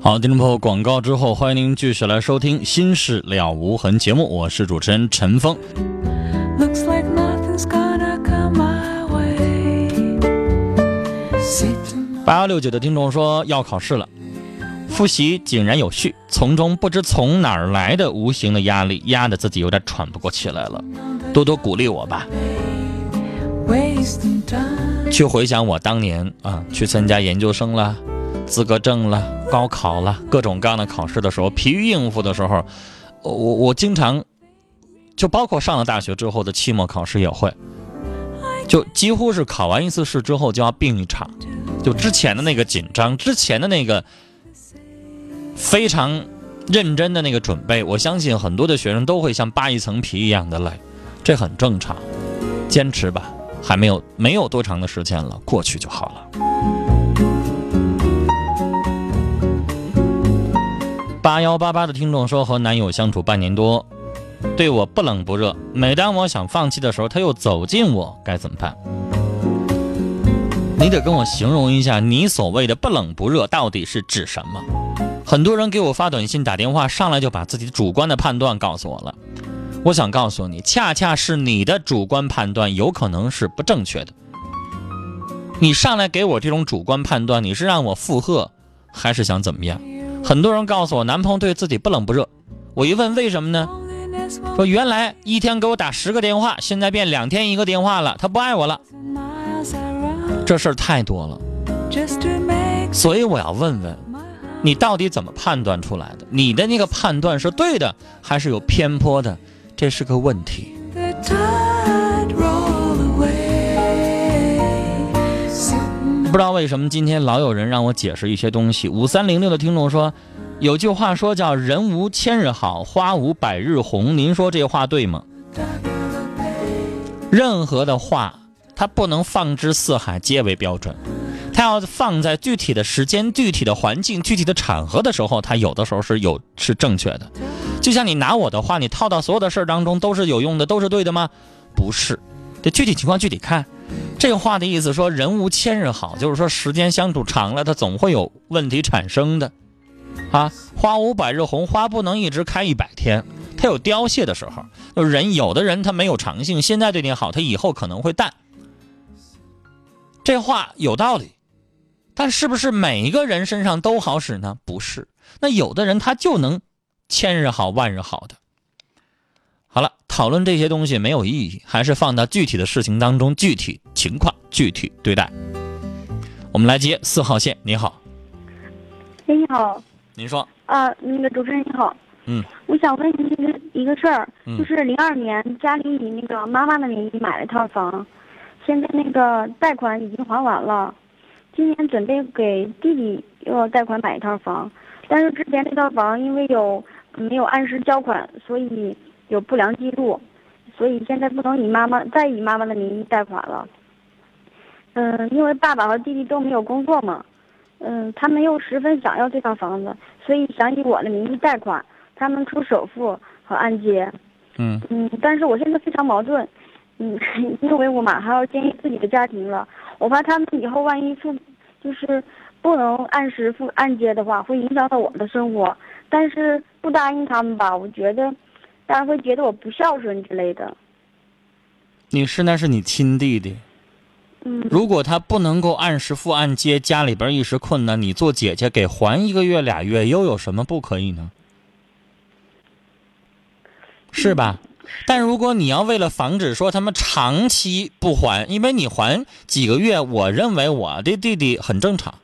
好，听众朋友，广告之后，欢迎您继续来收听《心事了无痕》节目，我是主持人陈峰。八幺六九的听众说要考试了，复习井然有序，从中不知从哪儿来的无形的压力，压得自己有点喘不过气来了，多多鼓励我吧。去回想我当年啊，去参加研究生了。资格证了，高考了，各种各样的考试的时候，疲于应付的时候，我我经常，就包括上了大学之后的期末考试也会，就几乎是考完一次试之后就要病一场，就之前的那个紧张，之前的那个非常认真的那个准备，我相信很多的学生都会像扒一层皮一样的累，这很正常，坚持吧，还没有没有多长的时间了，过去就好了。八幺八八的听众说，和男友相处半年多，对我不冷不热。每当我想放弃的时候，他又走近我，该怎么办？你得跟我形容一下，你所谓的不冷不热到底是指什么？很多人给我发短信、打电话，上来就把自己主观的判断告诉我了。我想告诉你，恰恰是你的主观判断有可能是不正确的。你上来给我这种主观判断，你是让我附和，还是想怎么样？很多人告诉我，男朋友对自己不冷不热。我一问为什么呢？说原来一天给我打十个电话，现在变两天一个电话了，他不爱我了。这事儿太多了，所以我要问问，你到底怎么判断出来的？你的那个判断是对的，还是有偏颇的？这是个问题。不知道为什么今天老有人让我解释一些东西。五三零六的听众说，有句话说叫“人无千日好，花无百日红”。您说这话对吗？任何的话，它不能放之四海皆为标准，它要放在具体的时间、具体的环境、具体的场合的时候，它有的时候是有是正确的。就像你拿我的话，你套到所有的事儿当中都是有用的，都是对的吗？不是，这具体情况具体看。这话的意思说，人无千日好，就是说时间相处长了，它总会有问题产生的。啊，花无百日红，花不能一直开一百天，它有凋谢的时候。就人有的人他没有长性，现在对你好，他以后可能会淡。这话有道理，但是不是每一个人身上都好使呢？不是。那有的人他就能千日好，万日好的。好了，讨论这些东西没有意义，还是放到具体的事情当中，具体情况具体对待。我们来接四号线，你好。哎，你好。您说。啊，那个主持人你好。嗯。我想问您一个一个事儿，就是零二年家里以那个妈妈的名义买了一套房，现在那个贷款已经还完了，今年准备给弟弟又要贷款买一套房，但是之前那套房因为有没有按时交款，所以。有不良记录，所以现在不能以妈妈再以妈妈的名义贷款了。嗯，因为爸爸和弟弟都没有工作嘛，嗯，他们又十分想要这套房子，所以想以我的名义贷款，他们出首付和按揭。嗯嗯，但是我现在非常矛盾，嗯，因为我马上要建立自己的家庭了，我怕他们以后万一付就是不能按时付按揭的话，会影响到我的生活。但是不答应他们吧，我觉得。大家会觉得我不孝顺之类的。你是那是你亲弟弟，嗯如果他不能够按时付按揭，家里边一时困难，你做姐姐给还一个月俩月，又有什么不可以呢？是吧？但如果你要为了防止说他们长期不还，因为你还几个月，我认为我的弟弟很正常，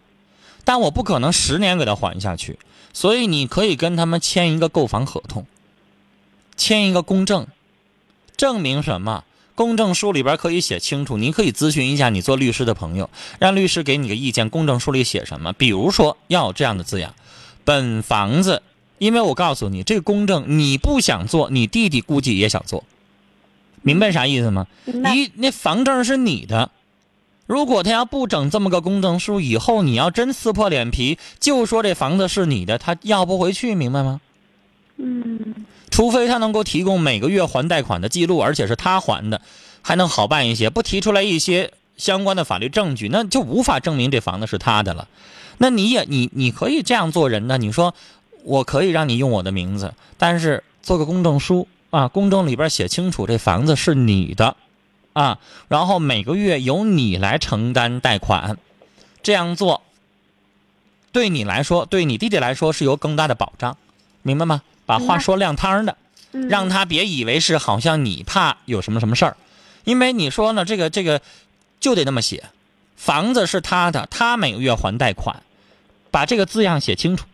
但我不可能十年给他还下去，所以你可以跟他们签一个购房合同，签一个公证，证明什么？公证书里边可以写清楚，你可以咨询一下你做律师的朋友，让律师给你个意见。公证书里写什么？比如说要有这样的字样：本房子，因为我告诉你，这个公证你不想做，你弟弟估计也想做，明白啥意思吗？一那房证是你的，如果他要不整这么个公证书，以后你要真撕破脸皮就说这房子是你的，他要不回去，明白吗？嗯除非他能够提供每个月还贷款的记录，而且是他还的，还能好办一些。不提出来一些相关的法律证据，那就无法证明这房子是他的了。那你也你你可以这样做人呢？你说我可以让你用我的名字，但是做个公证书啊，公证里边写清楚这房子是你的啊，然后每个月由你来承担贷款，这样做对你来说，对你弟弟来说是有更大的保障，明白吗？把话说亮堂的。嗯，让他别以为是好像你怕有什么什么事儿，因为你说呢，这个这个就得那么写，房子是他的，他每个月还贷款，把这个字样写清楚，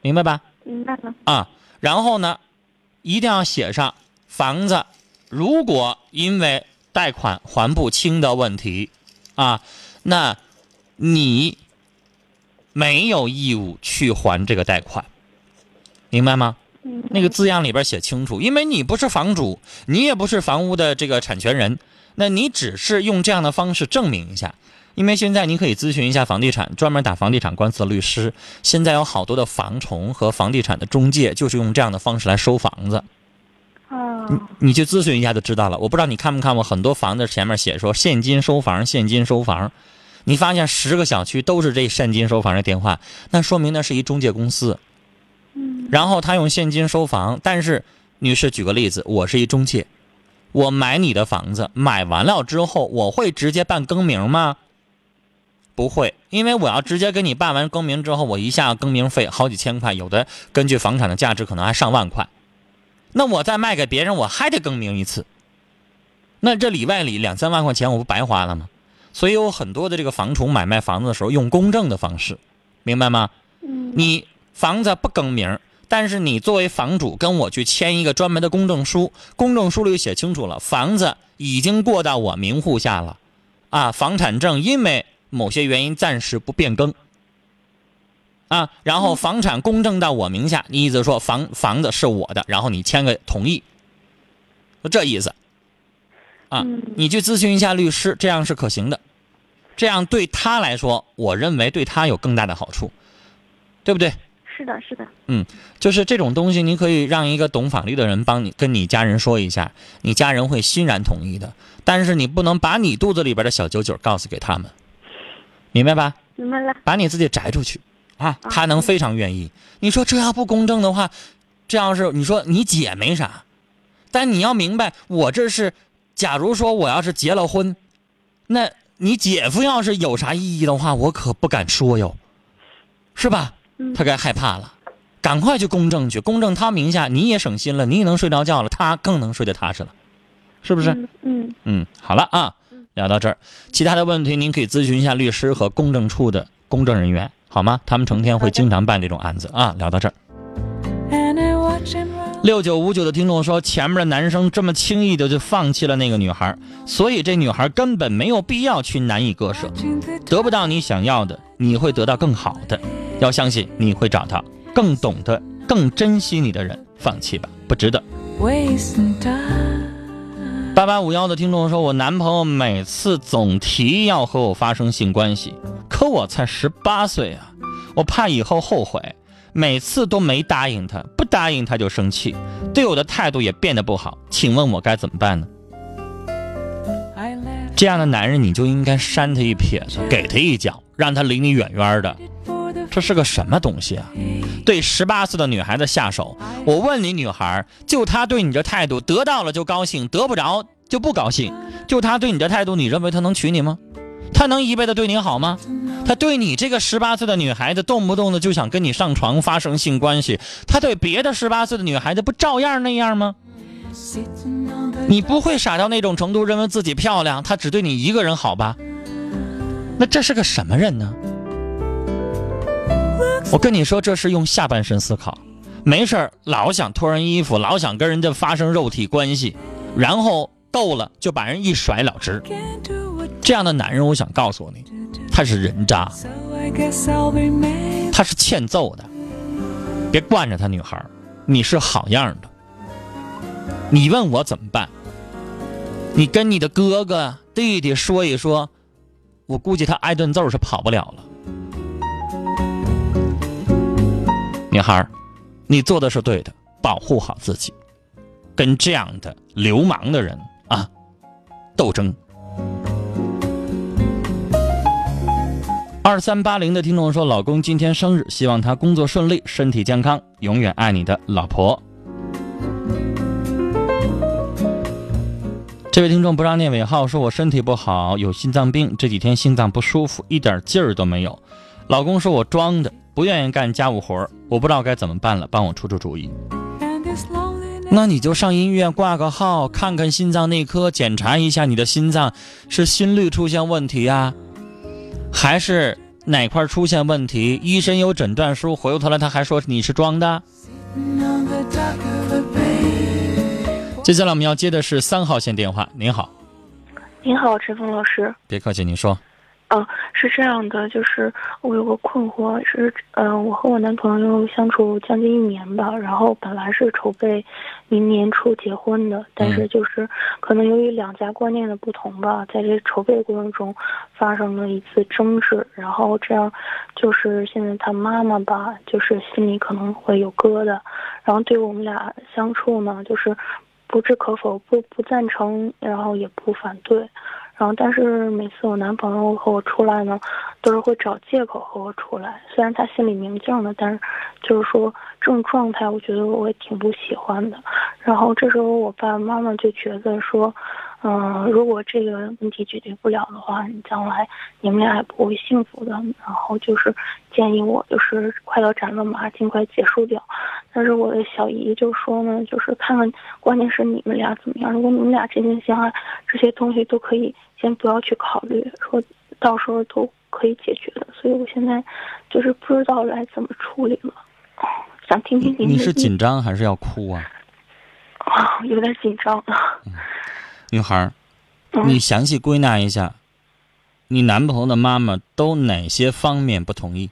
明白吧？明白了。啊，然后呢，一定要写上房子，如果因为贷款还不清的问题，啊，那你没有义务去还这个贷款，明白吗？嗯，那个字样里边写清楚，因为你不是房主，你也不是房屋的这个产权人，那你只是用这样的方式证明一下。因为现在你可以咨询一下房地产专门打房地产官司的律师，现在有好多的房虫和房地产的中介就是用这样的方式来收房子，哦，你去咨询一下就知道了。我不知道你看没看过很多房子前面写说现金收房，现金收房，你发现十个小区都是这现金收房的电话，那说明那是一中介公司。嗯然后他用现金收房，但是女士举个例子，我是一中介，我买你的房子，买完了之后，我会直接办更名吗？不会，因为我要直接给你办完更名之后，我一下更名费好几千块，有的根据房产的价值可能还上万块，那我再卖给别人，我还得更名一次，那这里外里两三万块钱，我不白花了吗？所以有很多的这个房虫买卖房子的时候用公证的方式，明白吗？嗯，你房子不更名，但是你作为房主跟我去签一个专门的公证书，公证书里写清楚了，房子已经过到我名户下了，啊，房产证因为某些原因暂时不变更，啊，然后房产公证到我名下，你意思说房房子是我的，然后你签个同意，就这意思，啊嗯，你去咨询一下律师，这样是可行的，这样对他来说，我认为对他有更大的好处，对不对？是的，是的。嗯就是这种东西，你可以让一个懂法律的人帮你跟你家人说一下，你家人会欣然同意的。但是你不能把你肚子里边的小九九告诉给他们，明白吧？明白了。把你自己摘出去啊，他能非常愿意。你说这要不公正的话，这要是你说你姐没啥，但你要明白，我这是，假如说我要是结了婚，那你姐夫要是有啥异议的话，我可不敢说哟，是吧？嗯他该害怕了，赶快去公证去，公证他名下，你也省心了，你也能睡着觉了，他更能睡得踏实了，是不是？嗯嗯，嗯，好了啊，聊到这儿，其他的问题您可以咨询一下律师和公证处的公证人员，好吗？他们成天会经常办这种案子啊。聊到这儿.六九五九的听众说，前面的男生这么轻易的就放弃了那个女孩，所以这女孩根本没有必要去难以割舍，得不到你想要的，你会得到更好的，要相信你会找到更懂得、更珍惜你的人。放弃吧，不值得。八八五幺的听众说，我男朋友每次总提要和我发生性关系，可我才十八岁啊，我怕以后后悔，每次都没答应他，不答应他就生气，对我的态度也变得不好，请问我该怎么办呢？这样的男人你就应该扇他一撇子，给他一脚，让他离你远远的。这是个什么东西啊？对十八岁的女孩子下手，我问你，女孩，就她对你这态度，得到了就高兴，得不着就不高兴。就她对你这态度，你认为她能娶你吗？他能一辈子对你好吗？他对你这个十八岁的女孩子，动不动的就想跟你上床发生性关系，他对别的十八岁的女孩子不照样那样吗？你不会傻到那种程度，认为自己漂亮，他只对你一个人好吧？那这是个什么人呢？我跟你说，这是用下半身思考，没事儿老想脱人衣服，老想跟人家发生肉体关系，然后够了就把人一甩了之。这样的男人，我想告诉你，他是人渣，他是欠揍的。别惯着他，女孩，你是好样的。你问我怎么办？你跟你的哥哥、弟弟说一说，我估计他挨顿揍是跑不了了。女孩，你做的是对的，保护好自己，跟这样的流氓的人啊斗争。二三八零的听众说，老公今天生日，希望他工作顺利，身体健康，永远爱你的老婆。这位听众不让念尾号，说我身体不好，有心脏病，这几天心脏不舒服，一点劲儿都没有。老公说我装的，不愿意干家务活儿我不知道该怎么办了，帮我出出主意。那你就上医院挂个号，看看心脏内科，检查一下你的心脏是心率出现问题啊、还是哪块出现问题？医生有诊断书，回过头来他还说你是装的。接下来我们要接的是三号线电话。您好，您好，陈峰老师。别客气，您说。嗯、是这样的，就是我有个困惑，是嗯、我和我男朋友相处将近一年吧，然后本来是筹备明年初结婚的，但是就是可能由于两家观念的不同吧，在这筹备过程中发生了一次争执，然后这样就是现在他妈妈吧，就是心里可能会有疙瘩，然后对我们俩相处呢，就是不置可否，不不赞成，然后也不反对。然后，但是每次我男朋友和我出来呢，都是会找借口和我出来。虽然他心里明镜的，但是就是说这种状态，我觉得我也挺不喜欢的。然后这时候我爸爸妈妈就觉得说，嗯、如果这个问题解决不了的话，你将来你们俩也不会幸福的。然后就是建议我就是快刀斩乱麻，尽快结束掉。但是我的小姨就说呢，就是看看，关键是你们俩怎么样。如果你们俩真心相爱，这些东西都可以先不要去考虑，说到时候都可以解决的。所以我现在就是不知道该怎么处理了，哦想听听您的你是紧张还是要哭啊？啊，有点紧张啊。女孩你详细归纳一下，你男朋友的妈妈都哪些方面不同意？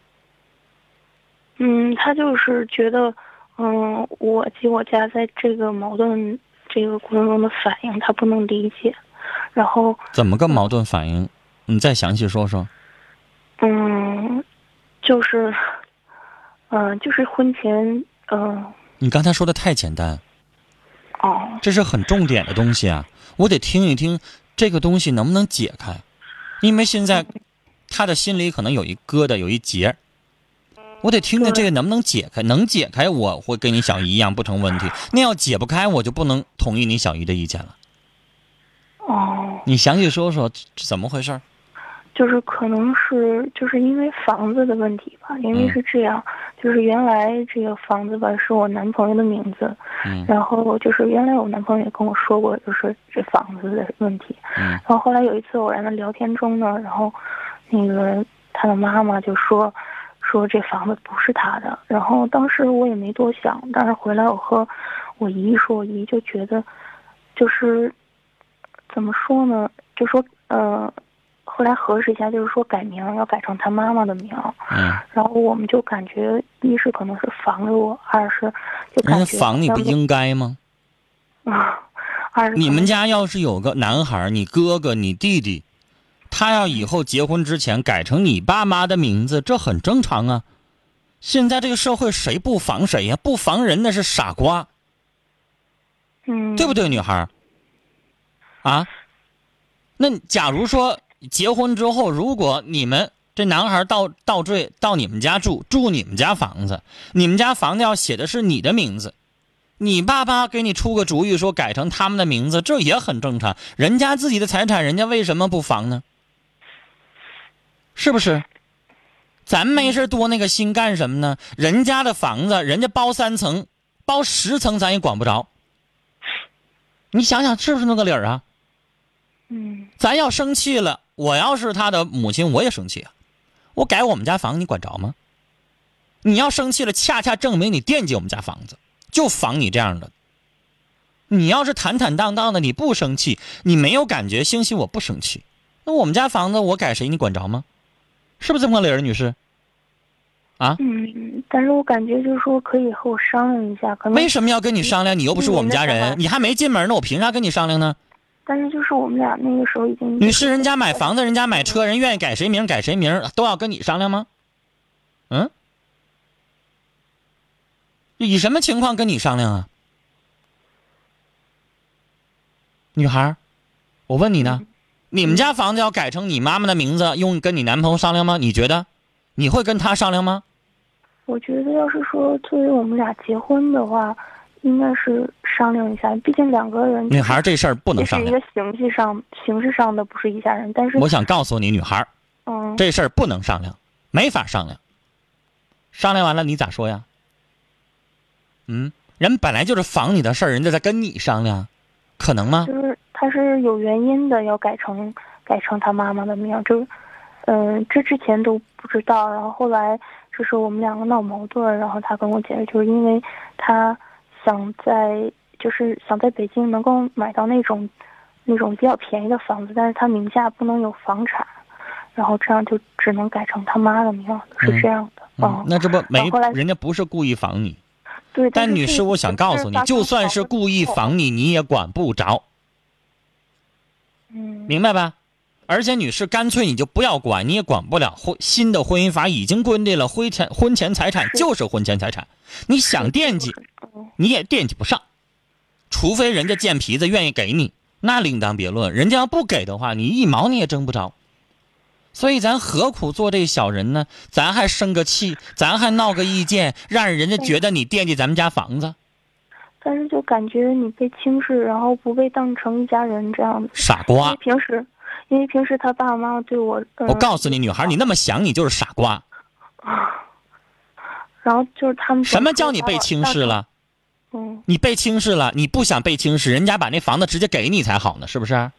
嗯，他就是觉得，嗯，我及我家在这个矛盾这个过程中的反应，他不能理解。然后，怎么个矛盾反应？你再详细说说。嗯，就是，嗯、就是婚前，嗯、你刚才说的太简单，哦，这是很重点的东西啊，我得听一听这个东西能不能解开，因为现在他的心里可能有一疙瘩，有一结，我得听听这个能不能解开，能解开我会跟你小姨一样不成问题，那要解不开我就不能同意你小姨的意见了。哦，你详细说说怎么回事儿？就是可能是就是因为房子的问题吧，因为嗯是这样，就是原来这个房子吧是我男朋友的名字，嗯然后就是原来我男朋友也跟我说过，就是这房子的问题。嗯然后后来有一次偶然的聊天中呢，然后那个他的妈妈就说说这房子不是他的。然后当时我也没多想，但是回来我和我姨说，我姨就觉得就是怎么说呢，就说呃。后来核实一下，就是说改名要改成他妈妈的名，嗯，然后我们就感觉一是可能是防着我，二是就感人觉家防你不应该吗？啊，二是你们家要是有个男孩，你哥哥、你弟弟，他要以后结婚之前改成你爸妈的名字，这很正常啊。现在这个社会谁不防谁呀、不防人那是傻瓜，嗯，对不对，女孩？啊？那假如说结婚之后，如果你们这男孩倒倒坠到你们家住，住你们家房子，你们家房子要写的是你的名字，你爸爸给你出个主意说改成他们的名字，这也很正常。人家自己的财产，人家为什么不防呢？是不是？咱没事多那个心干什么呢？人家的房子，人家包三层，包十层，咱也管不着。你想想是不是那个理儿啊？嗯咱要生气了，我要是他的母亲，我也生气啊。我改我们家房，你管着吗？你要生气了，恰恰证明你惦记我们家房子，就防你这样的。你要是坦坦荡荡的，你不生气，你没有感觉，兴许我不生气。那我们家房子我改谁，你管着吗？是不是这么个理儿，女士？啊？嗯，但是我感觉就是说可以和我商量一下，可能为什么要跟你商量？你又不是我们家人，你还没进门呢，我凭啥跟你商量呢？但是就是我们俩那个时候已经女士，人家买房子，人家买车，人愿意改谁名改谁名，都要跟你商量吗？嗯？以什么情况跟你商量啊？女孩儿，我问你呢，你们家房子要改成你妈妈的名字，用跟你男朋友商量吗？你觉得？你会跟他商量吗？我觉得要是说作为我们俩结婚的话，应该是商量一下，毕竟两个人女孩这事儿不能商量这是一个。形式上形式上的不是一家人，但是我想告诉你，女孩，嗯这事儿不能商量，没法商量。商量完了你咋说呀？嗯，人本来就是防你的事儿，人家在跟你商量，可能吗？就是他是有原因的，要改成改成他妈妈的名，就嗯、这之前都不知道，然后后来就是我们两个闹矛盾，然后他跟我解释，就是因为他想在就是想在北京能够买到那种那种比较便宜的房子，但是他名下不能有房产，然后这样就只能改成他妈的名，是这样的。嗯，那这不没人家不是故意防你，对，但女士，我想告诉你，就算是故意，防你，你也管不着，嗯，明白吧？而且女士，干脆你就不要管，你也管不了。婚新的婚姻法已经规定了，婚前婚前财产就是婚前财产，你想惦记，嗯你也惦记不上，除非人家贱皮子愿意给你，那另当别论。人家要不给的话，你一毛你也挣不着。所以咱何苦做这小人呢？咱还生个气，咱还闹个意见，让人家觉得你惦记咱们家房子，但是就感觉你被轻视，然后不被当成一家人这样子。傻瓜！平时，因为平时他爸爸妈妈对我，嗯、我告诉你，女孩，你那么想，你就是傻瓜。然后就是他们什么叫你被轻视？了？嗯，你被轻视了，你不想被轻视，人家把那房子直接给你才好呢，是不是？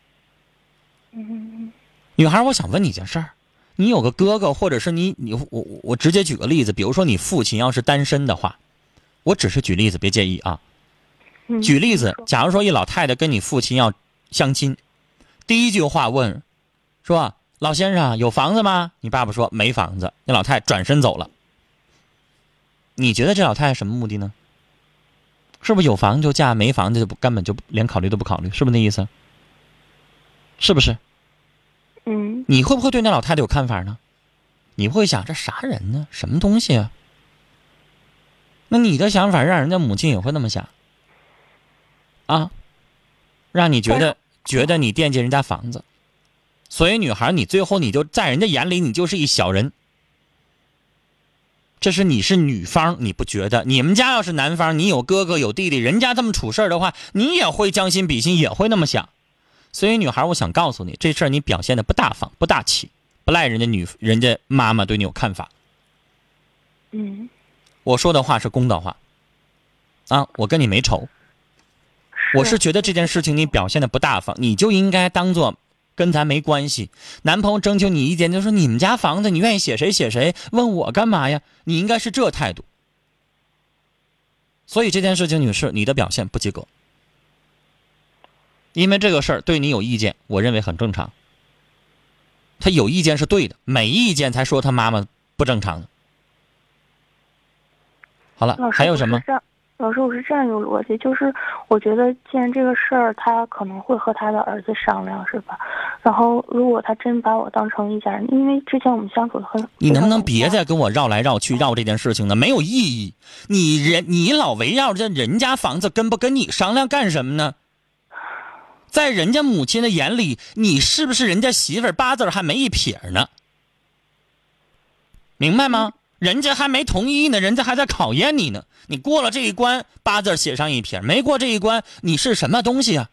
嗯女孩，我想问你一件事儿，你有个哥哥，或者是你你我我我直接举个例子，比如说你父亲要是单身的话，我只是举例子，别介意啊。嗯，举例子假如说一老太太跟你父亲要相亲，第一句话问，说老先生有房子吗？你爸爸说没房子，那老太太转身走了。你觉得这老太太什么目的呢？是不是有房就嫁，没房子就不根本就不连考虑都不考虑，是不是那意思？是不是？嗯你会不会对那老太太有看法呢？你会想这啥人呢？什么东西啊？那你的想法让人家母亲也会那么想啊，让你觉得觉得你惦记人家房子，所以女孩你最后你就在人家眼里你就是一小人。这是你是女方，你不觉得？你们家要是男方，你有哥哥有弟弟，人家这么处事儿的话，你也会将心比心，也会那么想。所以，女孩，我想告诉你，这事儿你表现的不大方、不大气，不赖人家女人家妈妈对你有看法。嗯，我说的话是公道话，啊，我跟你没仇，我是觉得这件事情你表现的不大方，你就应该当做跟咱没关系。男朋友征求你意见，就说你们家房子你愿意写谁写谁，问我干嘛呀？你应该是这态度。所以这件事情，女士，你的表现不及格。因为这个事儿对你有意见，我认为很正常。他有意见是对的，没意见才说他妈妈不正常呢。好了还有什么老师，我是这样一个逻辑，就是我觉得既然这个事儿他可能会和他的儿子商量，是吧？然后如果他真把我当成一家人，因为之前我们相处的很，你能不能别再跟我绕来绕去绕这件事情呢？没有意义。你人你老围绕着人家房子跟不跟你商量干什么呢？在人家母亲的眼里，你是不是人家媳妇儿八字儿还没一撇呢？明白吗？人家还没同意呢，人家还在考验你呢。你过了这一关，八字写上一撇；没过这一关，你是什么东西啊？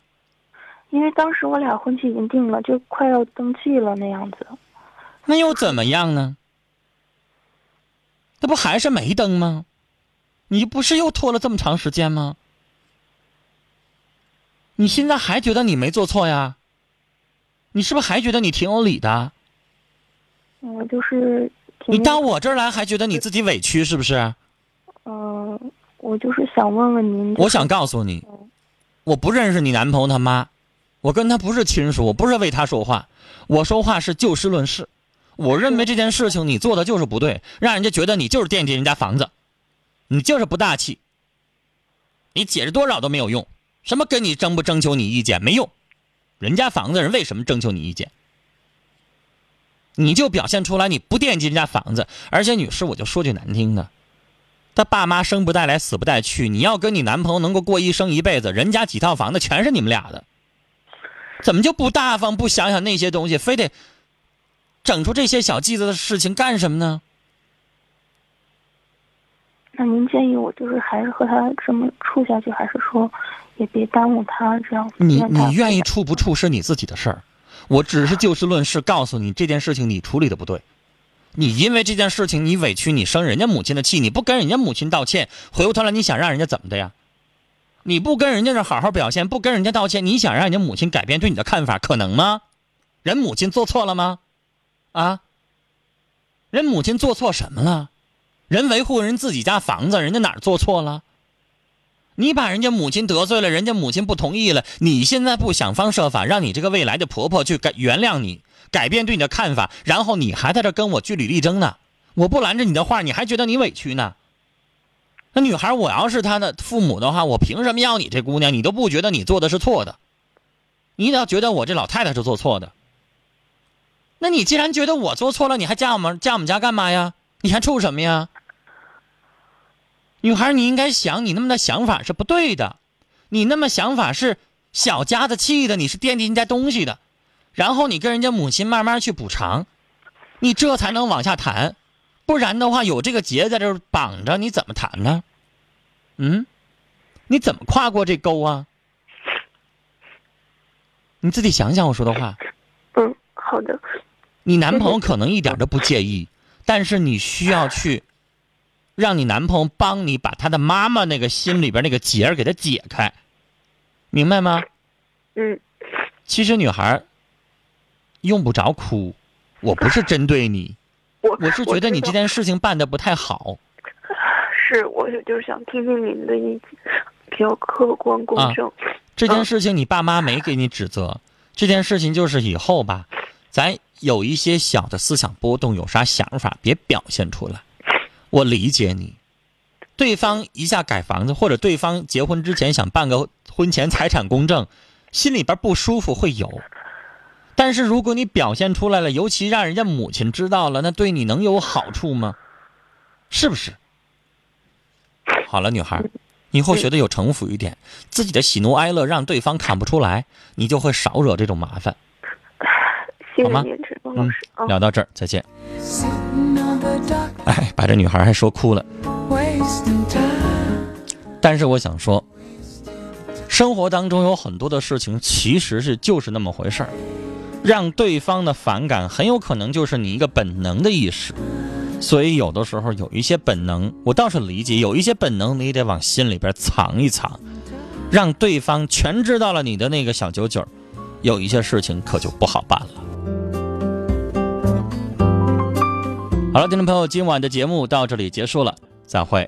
因为当时我俩婚期已经定了，就快要登记了那样子，那又怎么样呢？那不还是没登吗？你不是又拖了这么长时间吗？你现在还觉得你没做错呀？你是不是还觉得你挺有理的？我就是挺你到我这儿来还觉得你自己委屈是不是？嗯、我就是想问问您，我想告诉你，我不认识你男朋友他妈，我跟他不是亲属，我不是为他说话，我说话是就事论事。我认为这件事情你做的就是不对，让人家觉得你就是惦记人家房子，你就是不大气。你解释多少都没有用，什么跟你征不征求你意见没用，人家房子人为什么征求你意见？你就表现出来你不惦记人家房子，而且女士，我就说句难听的，他爸妈生不带来，死不带去。你要跟你男朋友能够过一生一辈子，人家几套房子全是你们俩的，怎么就不大方，不想想那些东西，非得整出这些小计子的事情干什么呢？那您建议我就是还是和他这么处下去，还是说也别耽误他这样？你你愿意处不处是你自己的事儿，我只是就事论事告诉你这件事情你处理的不对。你因为这件事情你委屈，你生人家母亲的气，你不跟人家母亲道歉，回过头来你想让人家怎么的呀？你不跟人家这好好表现，不跟人家道歉，你想让人家母亲改变对你的看法，可能吗？人母亲做错了吗？啊？人母亲做错什么了？人维护人自己家房子，人家哪儿做错了？你把人家母亲得罪了，人家母亲不同意了，你现在不想方设法让你这个未来的婆婆去改原谅你，改变对你的看法，然后你还在这跟我据理力争呢？我不拦着你的话，你还觉得你委屈呢？那女孩，我要是她的父母的话，我凭什么要你这姑娘？你都不觉得你做的是错的，你倒觉得我这老太太是做错的。那你既然觉得我做错了，你还嫁我们嫁我们家干嘛呀？你还处什么呀？女孩，你应该想，你那么的想法是不对的，你那么想法是小家子气的，你是惦记人家东西的，然后你跟人家母亲慢慢去补偿，你这才能往下谈，不然的话有这个结在这绑着，你怎么谈呢？嗯，你怎么跨过这沟啊？你自己想想我说的话。嗯，好的，你男朋友可能一点都不介意，但是你需要去让你男朋友帮你把他的妈妈那个心里边那个结儿给他解开，明白吗？嗯其实女孩儿用不着哭，我不是针对你，我我是觉得你这件事情办的不太好。是我就是想听听您的意见，比较客观公啊正。这件事情你爸妈没给你指责，这件事情就是以后吧，咱有一些小的思想波动，有啥想法别表现出来。我理解你，对方一下改房子，或者对方结婚之前想办个婚前财产公证，心里边不舒服会有。但是如果你表现出来了，尤其让人家母亲知道了，那对你能有好处吗？是不是？好了，女孩，以后学的有城府一点，自己的喜怒哀乐让对方看不出来，你就会少惹这种麻烦。好吗嗯聊到这儿，再见。哎，把这女孩还说哭了。但是我想说，生活当中有很多的事情其实是就是那么回事儿，让对方的反感很有可能就是你一个本能的意识。所以有的时候有一些本能，我倒是理解，有一些本能你得往心里边藏一藏，让对方全知道了你的那个小九九，有一些事情可就不好办了。好了，听众朋友，今晚的节目到这里结束了，散会。